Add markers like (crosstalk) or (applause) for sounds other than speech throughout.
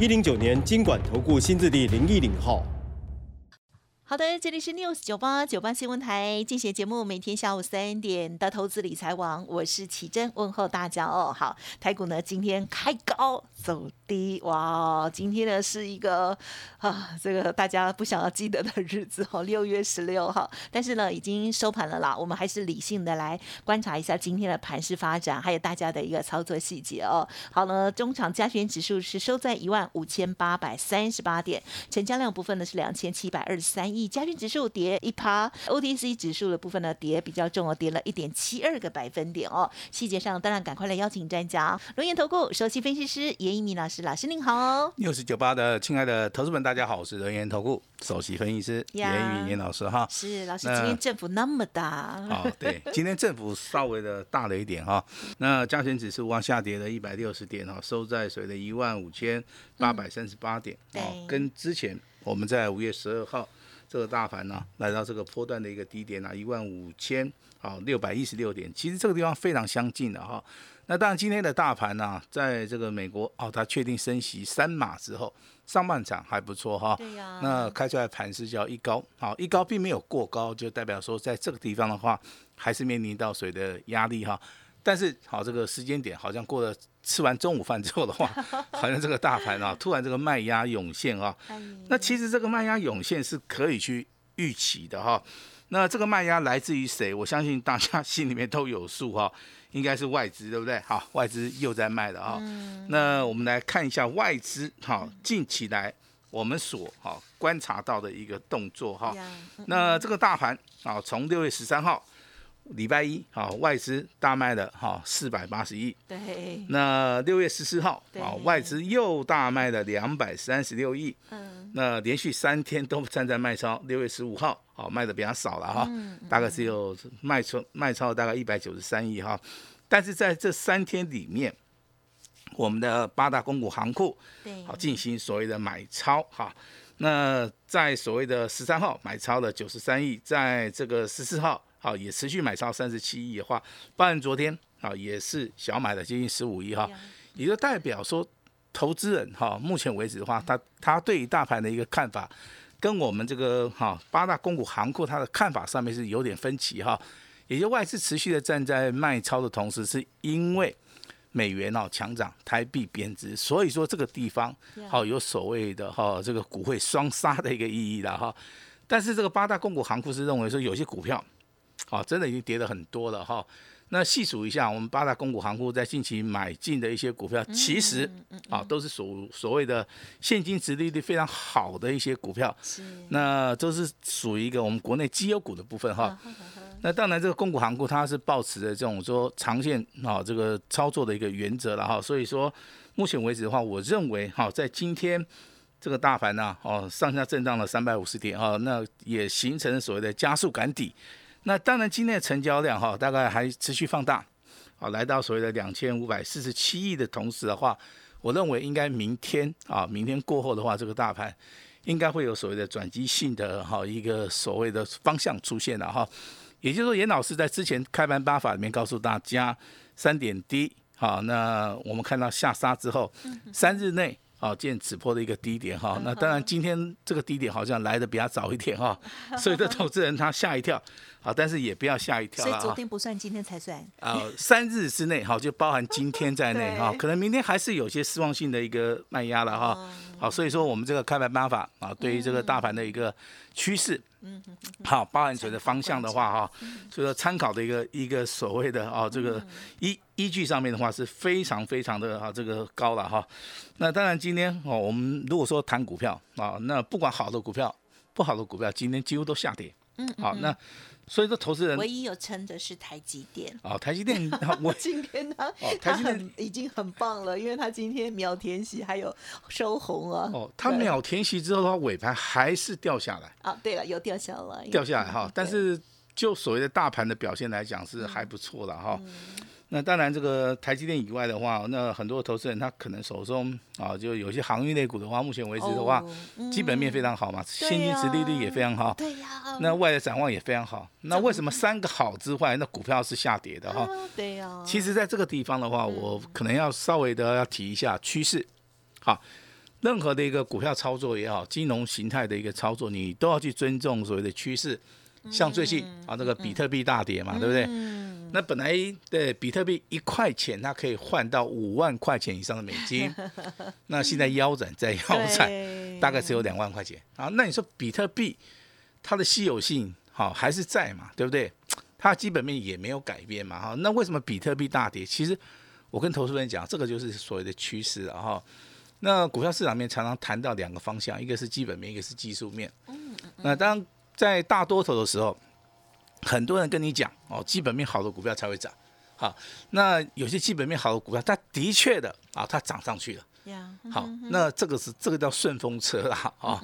一零九年经管投顾新字第零一零号。好的，这里是 News 九八九八新闻台进行节目，每天下午三点的投资理财网，我是奇珍，问候大家哦。好，台股呢今天开高走低，哇，今天呢是一个啊，这个大家不想要记得的日子哦，(laughs) 六月十六号。但是呢，已经收盘了啦，我们还是理性的来观察一下今天的盘势发展，还有大家的一个操作细节哦。好呢，中场加权指数是收在一万五千八百三十八点，成交量部分呢是两千七百二十三亿。加权指数跌一趴，OTC 指数的部分呢跌比较重哦，跌了一点七二个百分点哦。细节上当然赶快来邀请专家，龙岩投顾首席分析师严一鸣老师，老师您好。六十九八的亲爱的投资们，大家好，我是龙岩投顾首席分析师严一鸣严老师哈。是老师，今天政府那么大。哦，对，(laughs) 今天政府稍微的大了一点哈。那加权指数往下跌了一百六十点哈，收在水的一万五千八百三十八点。哦，跟之前我们在五月十二号。这个大盘呢，来到这个波段的一个低点啊，一万五千啊六百一十六点，其实这个地方非常相近的哈。那当然今天的大盘呢，在这个美国哦，它确定升息三码之后，上半场还不错哈。对呀。那开出来盘是叫一高，好一高并没有过高，就代表说在这个地方的话，还是面临到水的压力哈。但是好，这个时间点好像过了吃完中午饭之后的话，好像这个大盘啊，突然这个卖压涌现啊。那其实这个卖压涌现是可以去预期的哈。那这个卖压来自于谁？我相信大家心里面都有数哈，应该是外资，对不对？好，外资又在卖了啊。那我们来看一下外资哈，近期来我们所哈观察到的一个动作哈。那这个大盘啊，从六月十三号。礼拜一，好，外资大卖了，哈，四百八十亿。对。那六月十四号，好，外资又大卖了两百三十六亿。嗯。那连续三天都站在卖超，六月十五号，好，卖的比较少了哈，大概只有卖出卖超大概一百九十三亿哈。但是在这三天里面，我们的八大公股行库，对，好进行所谓的买超哈。那在所谓的十三号买超了九十三亿，在这个十四号。好，也持续买超三十七亿的话，包含昨天啊也是小买了接近十五亿哈，也就代表说投资人哈，目前为止的话，他他对于大盘的一个看法，跟我们这个哈八大公股行库他的看法上面是有点分歧哈，也就外资持续的站在卖超的同时，是因为美元哦强涨，台币贬值，所以说这个地方好有所谓的哈这个股会双杀的一个意义了哈，但是这个八大公股行库是认为说有些股票。好，真的已经跌了很多了哈。那细数一下，我们八大公股行库在近期买进的一些股票，其实啊都是所所谓的现金值利率非常好的一些股票。那都是属于一个我们国内绩优股的部分哈。那当然，这个公股行库它是保持着这种说长线啊这个操作的一个原则了哈。所以说，目前为止的话，我认为哈，在今天这个大盘呢，哦上下震荡了三百五十点哈，那也形成所谓的加速赶底。那当然，今天的成交量哈，大概还持续放大，啊，来到所谓的两千五百四十七亿的同时的话，我认为应该明天啊，明天过后的话，这个大盘应该会有所谓的转机性的哈一个所谓的方向出现了哈。也就是说，严老师在之前开盘八法里面告诉大家，三点低，好，那我们看到下杀之后，三日内。哦，见此破的一个低点哈，那当然今天这个低点好像来的比较早一点哈，(laughs) 所以这投资人他吓一跳，好，但是也不要吓一跳所以昨天不算，今天才算。啊，三日之内哈，就包含今天在内哈，(laughs) 可能明天还是有些失望性的一个卖压了哈。好，所以说我们这个开盘办法啊，对于这个大盘的一个趋势。嗯，好，包含水的方向的话，哈，所以说参考的一个一个所谓的啊，这个依依据上面的话是非常非常的啊，这个高了哈。那当然今天哦，我们如果说谈股票啊，那不管好的股票、不好的股票，今天几乎都下跌。嗯，好，那所以说投资人唯一有撑的是台积电。哦，台积电 (laughs) 我今天呢台积电很已经很棒了，因为他今天秒填息还有收红啊。哦，他秒填息之后的话，尾盘还是掉下来，啊，对了，有掉下来，掉下来哈嗯。但是就所谓的大盘的表现来讲是还不错的哈。那当然，这个台积电以外的话，那很多投资人他可能手中啊，就有些航运类股的话，目前为止的话，哦基本面非常好嘛，现金值利率也非常好。对呀，那外的展望也非常好。那为什么三个好之外，那股票是下跌的哈？啊对呀，其实，在这个地方的话，我可能要稍微的要提一下趋势。好，任何的一个股票操作也好，金融形态的一个操作，你都要去尊重所谓的趋势。像最近啊，这个比特币大跌嘛，对不对？嗯，那本来的比特币一块钱，它可以换到五万块钱以上的美金，(laughs) 那现在腰斩在腰斩，大概只有两万块钱啊。那你说比特币它的稀有性好、还是在嘛，对不对？它基本面也没有改变嘛哈。那为什么比特币大跌？其实我跟投资人讲，这个就是所谓的趋势了哈。那股票市场面常常谈到两个方向，一个是基本面，一个是技术面。那当在大多头的时候，很多人跟你讲哦，基本面好的股票才会涨。好，那有些基本面好的股票，它的确的啊，它涨上去了。呀，好，那这个是这个叫顺风车啦啊。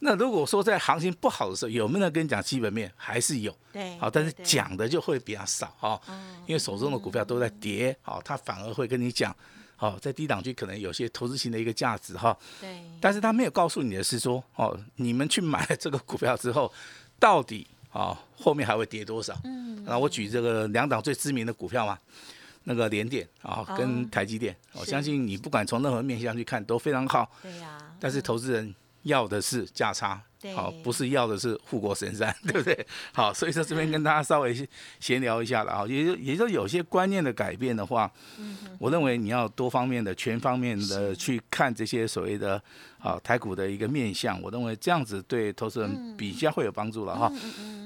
那如果说在行情不好的时候，有没有人跟你讲基本面？还是有，对，好，但是，讲的就会比较少啊，因为手中的股票都在跌，好，他反而会跟你讲，好，在低档区可能有些投资型的一个价值哈，对，但是他没有告诉你的是说，哦，你们去买了这个股票之后，到底啊后面还会跌多少？嗯，那我举这个两档最知名的股票嘛，那个联电啊哦。跟台积电，我相信你不管从任何面向去看都非常好，对呀，但是投资人要的是价差对，好，不是要的是护国神山，(laughs) 对不对？(laughs) 好，所以说这边跟大家稍微闲聊一下了啊，也就也就有些观念的改变的话，我认为你要多方面的、全方面的去看这些所谓的啊台股的一个面向，我认为这样子对投资人比较会有帮助了哈。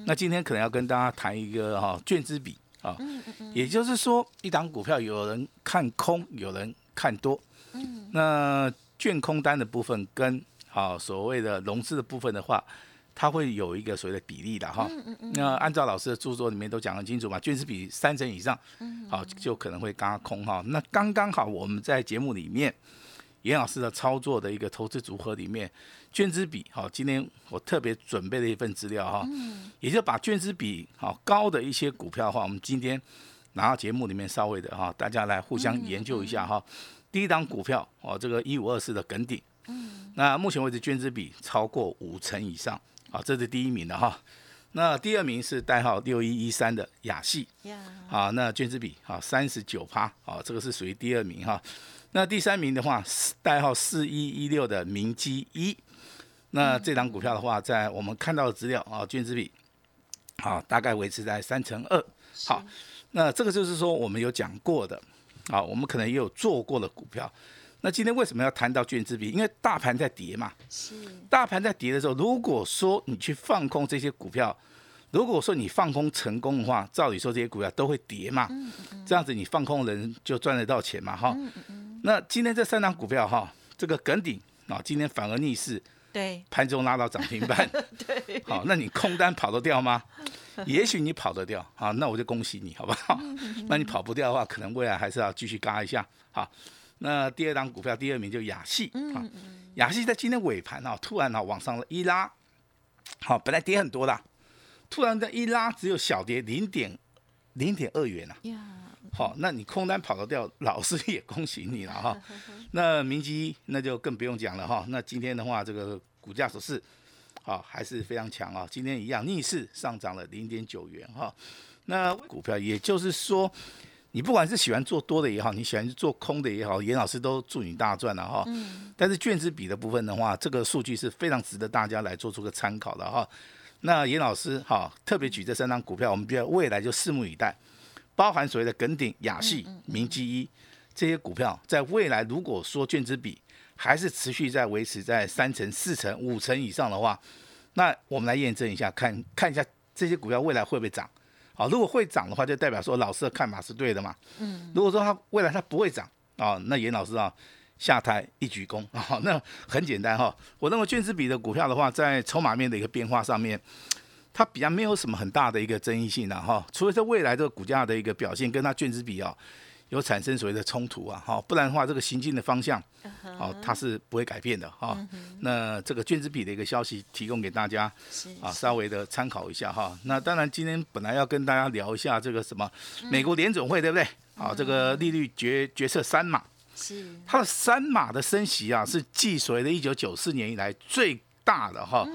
那今天可能要跟大家谈一个哈卷资比啊，也就是说一档股票有人看空，有人看多，那卷空单的部分跟啊所谓的融资的部分的话，它会有一个所谓的比例的哈。那按照老师的著作里面都讲得清楚嘛，券资比三成以上，好就可能会嘎空哈。那刚刚好我们在节目里面。严老师的操作的一个投资组合里面，券资比好，今天我特别准备了一份资料哈，也就把券资比好高的一些股票的话，我们今天拿到节目里面稍微的哈，大家来互相研究一下哈。第一档股票哦，这个一五二四的耿鼎，那目前为止捐资比超过五成以上，啊，这是第一名的哈。那第二名是代号六一一三的雅系，呀，啊，那捐资比啊三十九趴，啊，这个是属于第二名哈。那第三名的话，代号四一一六的明基一，那这档股票的话，在我们看到的资料啊，捐资比啊大概维持在三成二。好，那这个就是说我们有讲过的，啊，我们可能也有做过的股票。那今天为什么要谈到券资比？因为大盘在跌嘛，是，大盘在跌的时候，如果说你去放空这些股票，如果说你放空成功的话，照理说这些股票都会跌嘛，这样子你放空人就赚得到钱嘛，哈。那今天这三张股票哈，这个耿鼎啊，今天反而逆势对，盘中拉到涨停板，(laughs) 对，好，那你空单跑得掉吗？也许你跑得掉啊，那我就恭喜你，好不好？(laughs) 那你跑不掉的话，可能未来还是要继续嘎一下。好，那第二档股票第二名就雅戏啊，雅戏在今天尾盘啊，突然啊往上了一拉，好，本来跌很多的，突然的一拉只有小跌零点零点二元啊。呀，好，那你空单跑得掉，老师也恭喜你了哈。(laughs) 那明基那就更不用讲了哈。那今天的话，这个股价走势，好还是非常强啊。今天一样逆势上涨了零点九元哈。那股票也就是说，你不管是喜欢做多的也好，你喜欢做空的也好，严老师都祝你大赚了哈。但是卷子比的部分的话，这个数据是非常值得大家来做出个参考的哈。那严老师哈，特别举这三张股票，我们觉得未来就拭目以待。包含所谓的耿鼎、雅系、明基一这些股票，在未来如果说卷子比还是持续在维持在三成、四成、五成以上的话，那我们来验证一下，看看一下这些股票未来会不会涨。好，如果会涨的话，就代表说老师的看法是对的嘛。嗯。如果说它未来它不会涨啊，那严老师啊下台一鞠躬啊，那很简单哈。我认为卷子比的股票的话，在筹码面的一个变化上面。它比较没有什么很大的一个争议性的哈，除非在未来这个股价的一个表现跟它卷子比啊有产生所谓的冲突啊，哈，不然的话这个行进的方向，哦，它是不会改变的哈。那这个卷子比的一个消息提供给大家啊，稍微的参考一下哈。那当然今天本来要跟大家聊一下这个什么美国联总会对不对？好，这个利率决决策三码，是它的三码的升息啊，是继所谓的一九九四年以来最。大的哈，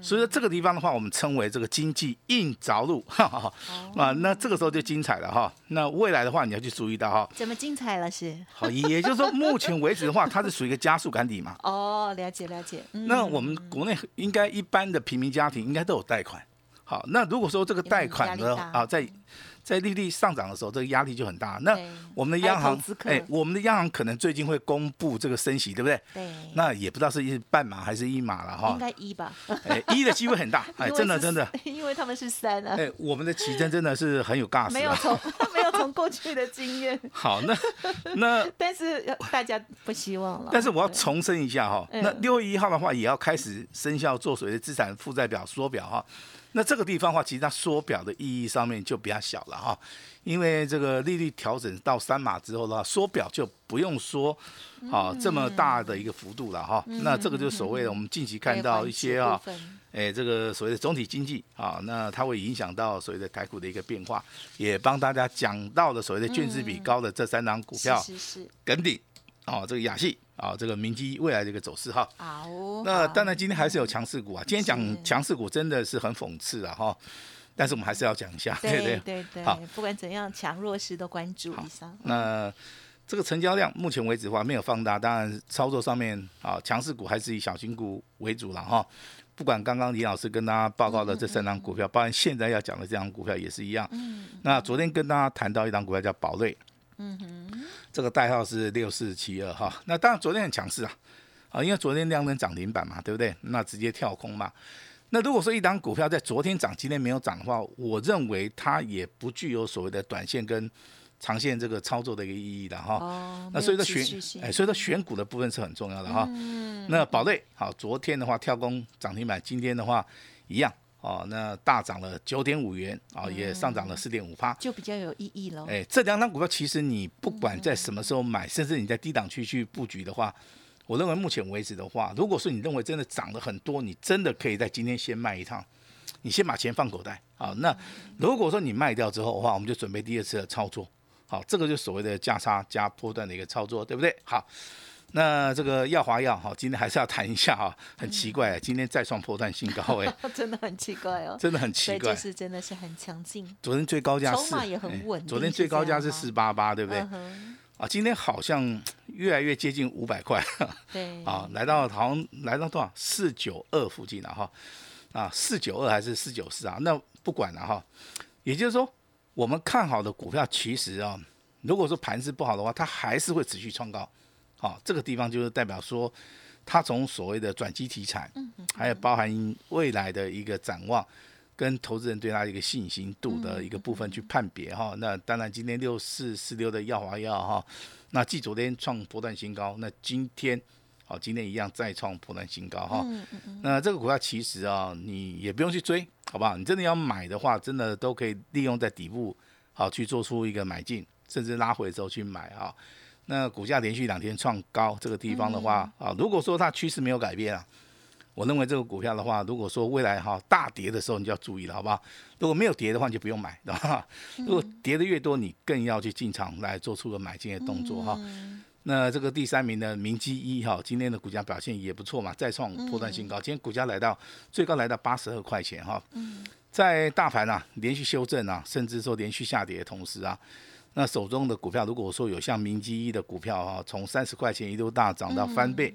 所以说这个地方的话，我们称为这个经济硬着陆，(laughs) 哈哈，啊，那这个时候就精彩了哈。(laughs) 那未来的话，你要去注意到哈，怎么精彩了是？好，也就是说，目前为止的话，它是属于一个加速赶底嘛。哦，了解了解。那我们国内应该一般的平民家庭应该都有贷款。好，那如果说这个贷款呢啊，在在利率上涨的时候，这个压力就很大。那我们的央行，哎，我们的央行可能最近会公布这个升息，对不对？对。那也不知道是一半码还是一码了哈。应该一吧。哎，一的机会很大。哎，(laughs) 真的真的。(laughs) 因为他们是三啊。哎，我们的奇珍真的是很有尬。(laughs) 没有从没有从过去的经验。(laughs) 好，那那 (laughs) 但是大家不希望了。但是我要重申一下哈，那六月一号的话也要开始生效做所谓的资产负债表缩表哈。那这个地方的话，其实它缩表的意义上面就比较小了哈，因为这个利率调整到三码之后的话，缩表就不用说啊这么大的一个幅度了哈。那这个就是所谓的我们近期看到一些啊，哎，这个所谓的总体经济啊，那它会影响到所谓的台股的一个变化，也帮大家讲到了所谓的卷资比高的这三档股票，是是耿鼎哦，这个亚细。啊，这个明基未来的一个走势哈。好。那当然，今天还是有强势股啊。今天讲强势股真的是很讽刺啊哈。但是我们还是要讲一下，对对对对。好，不管怎样，强弱势都关注一下。那这个成交量目前为止的话没有放大，当然操作上面啊，强势股还是以小型股为主了哈。不管刚刚李老师跟大家报告的这三张股票，包含现在要讲的这张股票也是一样。嗯。那昨天跟大家谈到一张股票叫宝瑞。嗯哼，这个代号是六四七二哈。那当然昨天很强势啊，啊，因为昨天量能涨停板嘛，对不对？那直接跳空嘛。那如果说一档股票在昨天涨，今天没有涨的话，我认为它也不具有所谓的短线跟长线这个操作的一个意义的哈。哦。那所以说选，哎，所以说选股的部分是很重要的哈。嗯。那宝瑞好，昨天的话跳空涨停板，今天的话一样。哦，那大涨了九点五元，啊，也上涨了四点五趴，就比较有意义了。哎，这两张股票其实你不管在什么时候买，甚至你在低档区去布局的话，我认为目前为止的话，如果说你认为真的涨了很多，你真的可以在今天先卖一趟，你先把钱放口袋。好，那如果说你卖掉之后的话，我们就准备第二次的操作。好，这个就所谓的价差加波段的一个操作，对不对？好。那这个耀华药哈，今天还是要谈一下哈，很奇怪，今天再创破断新高 (laughs) 哎，真的很奇怪哦，真的很奇怪，就是真的是很强劲。昨天最高价筹码也很稳，昨天最高价是四八八，对不对？啊，今天好像越来越接近五百块，对，啊，来到好像来到多少四九二附近了哈，啊，四九二还是四九四啊？那不管了哈，也就是说，我们看好的股票，其实啊，如果说盘势不好的话，它还是会持续创高。好，这个地方就是代表说，它从所谓的转机题材，还有包含未来的一个展望，跟投资人对它一个信心度的一个部分去判别哈。那当然，今天六四四六的耀华药哈，那继昨天创波段新高，那今天好，今天一样再创波段新高哈。那这个股票其实啊，你也不用去追，好不好？你真的要买的话，真的都可以利用在底部好去做出一个买进，甚至拉回的时候去买哈。那股价连续两天创高，这个地方的话啊，如果说它趋势没有改变啊，我认为这个股票的话，如果说未来哈大跌的时候，你就要注意了，好不好？如果没有跌的话，你就不用买，(laughs) 对吧？如果跌的越多，你更要去进场来做出个买进的动作哈。那这个第三名的明基一哈，今天的股价表现也不错嘛，再创破断新高，今天股价来到最高来到八十二块钱哈。在大盘啊连续修正啊，甚至说连续下跌的同时啊。那手中的股票，如果说有像明基一的股票哈，从三十块钱一路大涨到翻倍，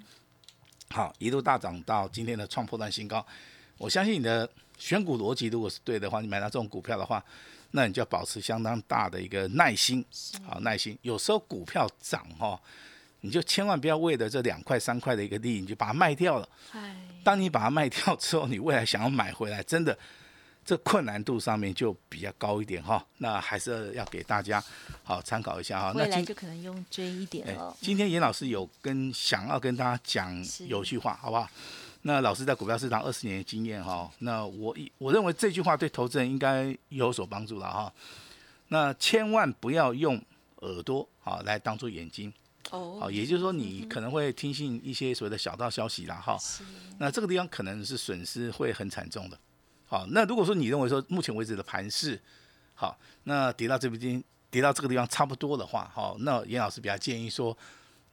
好，一路大涨到今天的创破断新高。我相信你的选股逻辑如果是对的话，你买到这种股票的话，那你就要保持相当大的一个耐心，好耐心。有时候股票涨哈，你就千万不要为了这两块三块的一个利益，你就把它卖掉了。当你把它卖掉之后，你未来想要买回来，真的。这困难度上面就比较高一点哈，那还是要给大家好参考一下哈。未来就可能用追一点了。今天严老师有跟想要跟大家讲有句话，好不好？那老师在股票市场二十年的经验哈，那我我认为这句话对投资人应该有所帮助了哈。那千万不要用耳朵啊来当做眼睛哦，好，也就是说你可能会听信一些所谓的小道消息啦哈。那这个地方可能是损失会很惨重的。好，那如果说你认为说目前为止的盘势好，那跌到这边跌到这个地方差不多的话，好，那严老师比较建议说，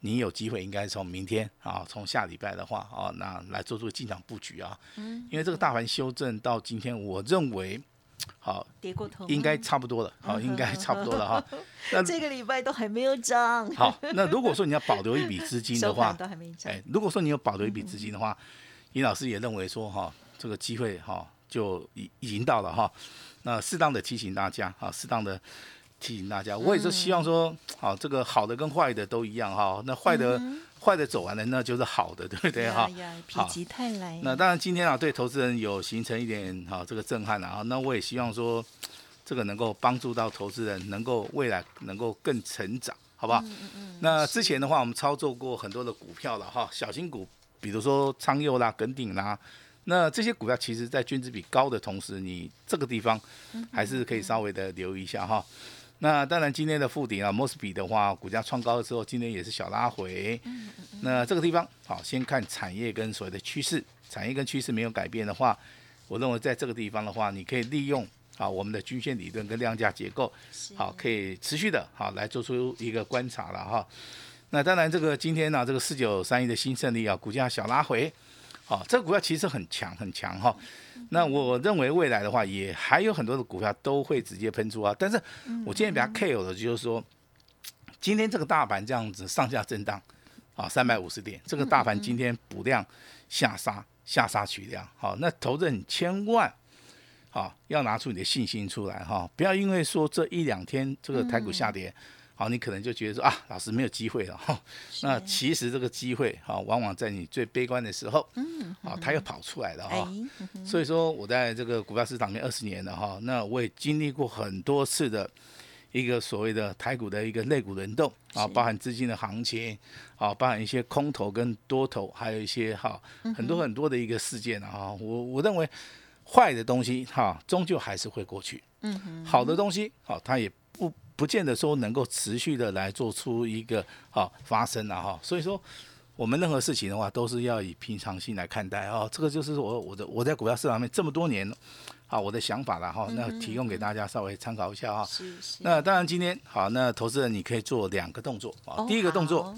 你有机会应该从明天啊，从下礼拜的话啊，那来做出进场布局啊。嗯。因为这个大盘修正到今天，我认为。好，跌过头，应该差不多了。好，(laughs) 应该差不多了哈。(laughs) 那这个礼拜都还没有涨。好，那如果说你要保留一笔资金的话，(laughs) 都还没涨。哎，如果说你有保留一笔资金的话，尹老师也认为说哈，这个机会哈就已已经到了哈。那适当的提醒大家哈，适当的提醒大家，我也是希望说，好，这个好的跟坏的都一样哈。那坏的。坏的走完了，那就是好的，对不对哈？否极泰来。那当然，今天啊，对投资人有形成一点哈这个震撼了啊。那我也希望说，这个能够帮助到投资人，能够未来能够更成长，好不好？嗯嗯。那之前的话，我们操作过很多的股票了哈，小型股，比如说昌佑啦、耿鼎啦，那这些股票其实在均值比高的同时，你这个地方还是可以稍微的留意一下哈。那当然，今天的附顶啊，莫斯比的话，股价创高的时候，今天也是小拉回。那这个地方，好，先看产业跟所谓的趋势，产业跟趋势没有改变的话，我认为在这个地方的话，你可以利用啊我们的均线理论跟量价结构，好，可以持续的好来做出一个观察了哈。那当然，这个今天呢，这个四九三一的新胜利啊，股价小拉回。好，这个股票其实很强很强哈。那我认为未来的话，也还有很多的股票都会直接喷出啊。但是我今天比较 care 的就是说，今天这个大盘这样子上下震荡，啊，三百五十点，这个大盘今天补量下杀，下杀取量。好，那投资人千万，好要拿出你的信心出来哈，不要因为说这一两天这个台股下跌。好，你可能就觉得说啊，老师没有机会了哈。那其实这个机会哈，往往在你最悲观的时候，嗯，啊，它又跑出来了哈。所以说，我在这个股票市场面二十年了哈，那我也经历过很多次的一个所谓的台股的一个肋骨轮动啊，包含资金的行情啊，包含一些空头跟多头，还有一些哈很多很多的一个事件啊。我我认为坏的东西哈，终究还是会过去。嗯好的东西好，它也不。不见得说能够持续的来做出一个好发生了哈，所以说我们任何事情的话都是要以平常心来看待哦。这个就是我我的我在股票市场面这么多年好我的想法了哈，那提供给大家稍微参考一下哈。是是。那当然今天好，那投资人你可以做两个动作啊。第一个动作，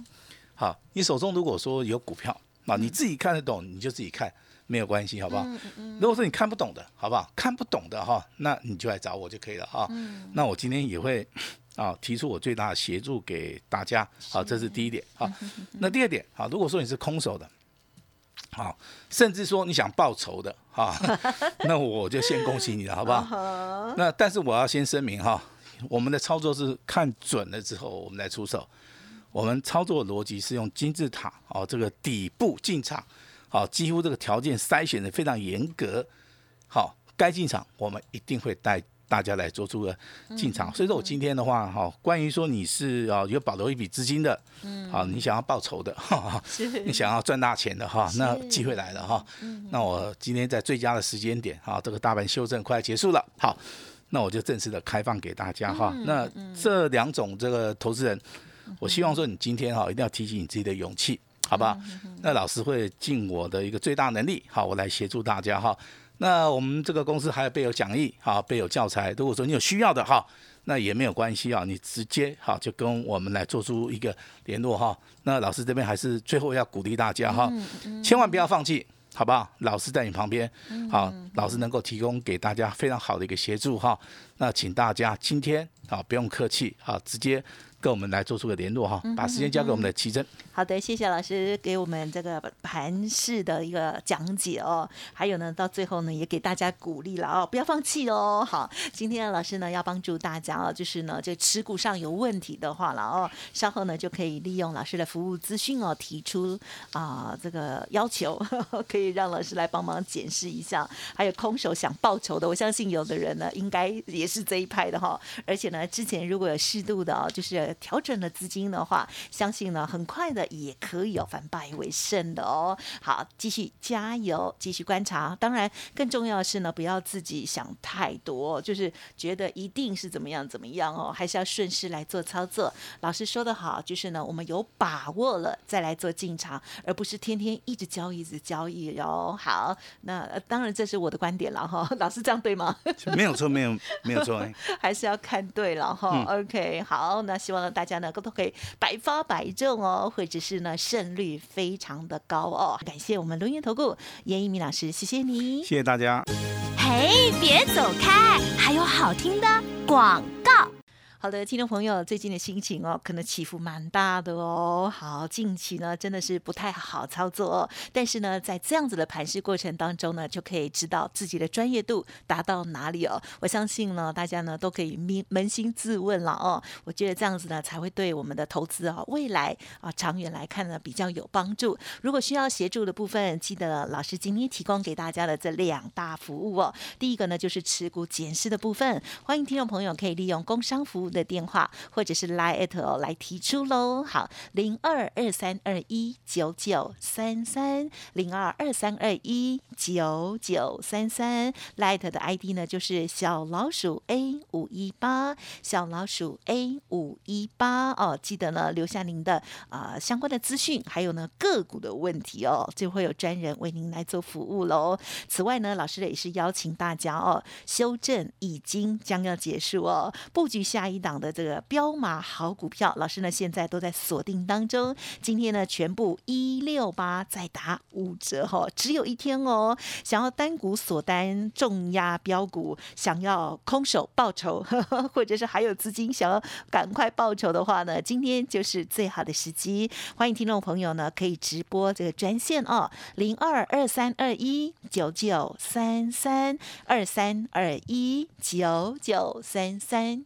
好，你手中如果说有股票啊，你自己看得懂你就自己看。没有关系，好不好？如果说你看不懂的，好不好？看不懂的哈，那你就来找我就可以了哈。那我今天也会 (coughs) 啊提出我最大的协助给大家，好，这是第一点好，那第二点啊，如果说你是空手的，好，甚至说你想报仇的哈，(laughs) 那我就先恭喜你了，好不好？(laughs) 那但是我要先声明哈，我们的操作是看准了之后我们再出手，我们操作逻辑是用金字塔哦，这个底部进场。好，几乎这个条件筛选的非常严格。好，该进场我们一定会带大家来做出个进场。所以说我今天的话，哈，关于说你是啊有保留一笔资金的，嗯，好，你想要报仇的，哈，你想要赚大钱的哈，那机会来了哈。那我今天在最佳的时间点，哈，这个大盘修正快结束了，好，那我就正式的开放给大家哈。那这两种这个投资人，我希望说你今天哈一定要提起你自己的勇气。好吧，那老师会尽我的一个最大能力，好，我来协助大家哈。那我们这个公司还有备有讲义，好，备有教材。如果说你有需要的哈，那也没有关系啊，你直接哈就跟我们来做出一个联络哈。那老师这边还是最后要鼓励大家哈，千万不要放弃，好不好？老师在你旁边，好，老师能够提供给大家非常好的一个协助哈。那请大家今天啊不用客气啊，直接。跟我们来做出个联络哈，把时间交给我们的奇珍。好的，谢谢老师给我们这个盘式的一个讲解哦。还有呢，到最后呢，也给大家鼓励了哦，不要放弃哦。好，今天的老师呢要帮助大家哦，就是呢，这持股上有问题的话了哦，稍后呢就可以利用老师的服务资讯哦，提出啊这个要求，(laughs) 可以让老师来帮忙检视一下。还有空手想报仇的，我相信有的人呢，应该也也是这一派的哈。而且呢，之前如果有适度的哦，就是调整了资金的话，相信呢，很快的也可以有反败为胜的哦。好，继续加油，继续观察。当然，更重要的是呢，不要自己想太多，就是觉得一定是怎么样怎么样哦，还是要顺势来做操作。老师说的好，就是呢，我们有把握了再来做进场，而不是天天一直交易、一直交易哟。好，那当然这是我的观点了哈。老师这样对吗？没有错，没有没有错，(laughs) 还是要看对了哈。OK，好，那希望 (laughs) 呢大家呢都可以百发百中哦，或者是呢胜率非常的高哦。感谢我们龙岩投顾严一鸣老师，谢谢你，谢谢大家。嘿，别走开，还有好听的广告。好的，听众朋友，最近的心情哦，可能起伏蛮大的哦。好，近期呢真的是不太好操作哦。但是呢，在这样子的盘势过程当中呢，就可以知道自己的专业度达到哪里哦。我相信呢，大家呢都可以扪扪心自问了哦。我觉得这样子呢，才会对我们的投资啊，未来啊，长远来看呢，比较有帮助。如果需要协助的部分，记得老师今天提供给大家的这两大服务哦。第一个呢，就是持股检视的部分，欢迎听众朋友可以利用工商服务。的电话或者是 Line 哦来提出喽，好，零二二三二一九九三三零二二三二一九九三三，Line 的 ID 呢就是小老鼠 A 五一八，小老鼠 A 五一八哦，记得呢留下您的啊相关的资讯，还有呢个股的问题哦，就会有专人为您来做服务喽。此外呢，老师也是邀请大家哦，修正已经将要结束哦，布局下一。档的这个标码好股票，老师呢现在都在锁定当中。今天呢全部一六八再打五折哈，只有一天哦。想要单股锁单重压标股，想要空手报仇，(laughs) 或者是还有资金想要赶快报仇的话呢，今天就是最好的时机。欢迎听众朋友呢可以直播这个专线哦，零二二三二一九九三三二三二一九九三三，